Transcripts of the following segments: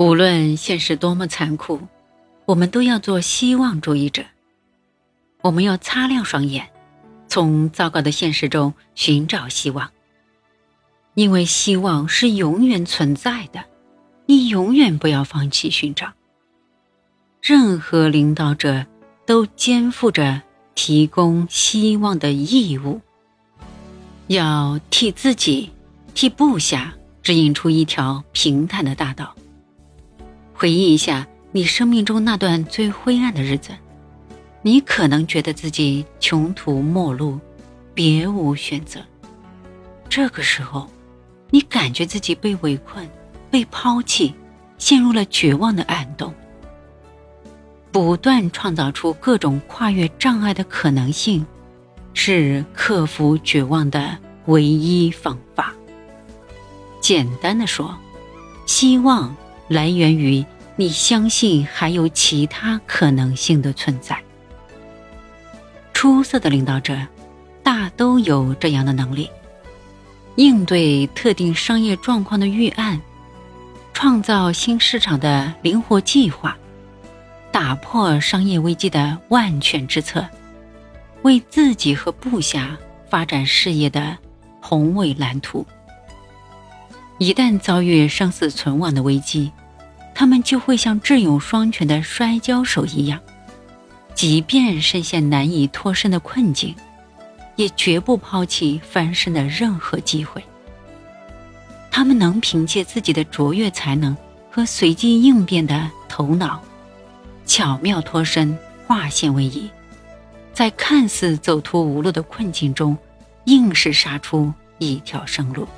无论现实多么残酷，我们都要做希望主义者。我们要擦亮双眼，从糟糕的现实中寻找希望。因为希望是永远存在的，你永远不要放弃寻找。任何领导者都肩负着提供希望的义务，要替自己、替部下指引出一条平坦的大道。回忆一下你生命中那段最灰暗的日子，你可能觉得自己穷途末路，别无选择。这个时候，你感觉自己被围困、被抛弃，陷入了绝望的暗洞。不断创造出各种跨越障碍的可能性，是克服绝望的唯一方法。简单的说，希望。来源于你相信还有其他可能性的存在。出色的领导者大都有这样的能力：应对特定商业状况的预案，创造新市场的灵活计划，打破商业危机的万全之策，为自己和部下发展事业的宏伟蓝图。一旦遭遇生死存亡的危机，他们就会像智勇双全的摔跤手一样，即便深陷难以脱身的困境，也绝不抛弃翻身的任何机会。他们能凭借自己的卓越才能和随机应变的头脑，巧妙脱身，化险为夷，在看似走投无路的困境中，硬是杀出一条生路。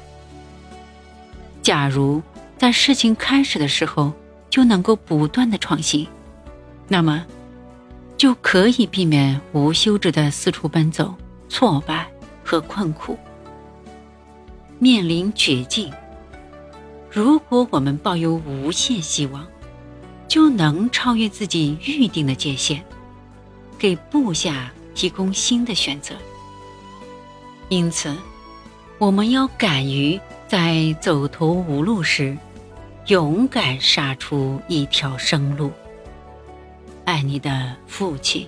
假如在事情开始的时候，就能够不断的创新，那么就可以避免无休止的四处奔走、挫败和困苦。面临绝境，如果我们抱有无限希望，就能超越自己预定的界限，给部下提供新的选择。因此，我们要敢于在走投无路时。勇敢杀出一条生路。爱你的父亲。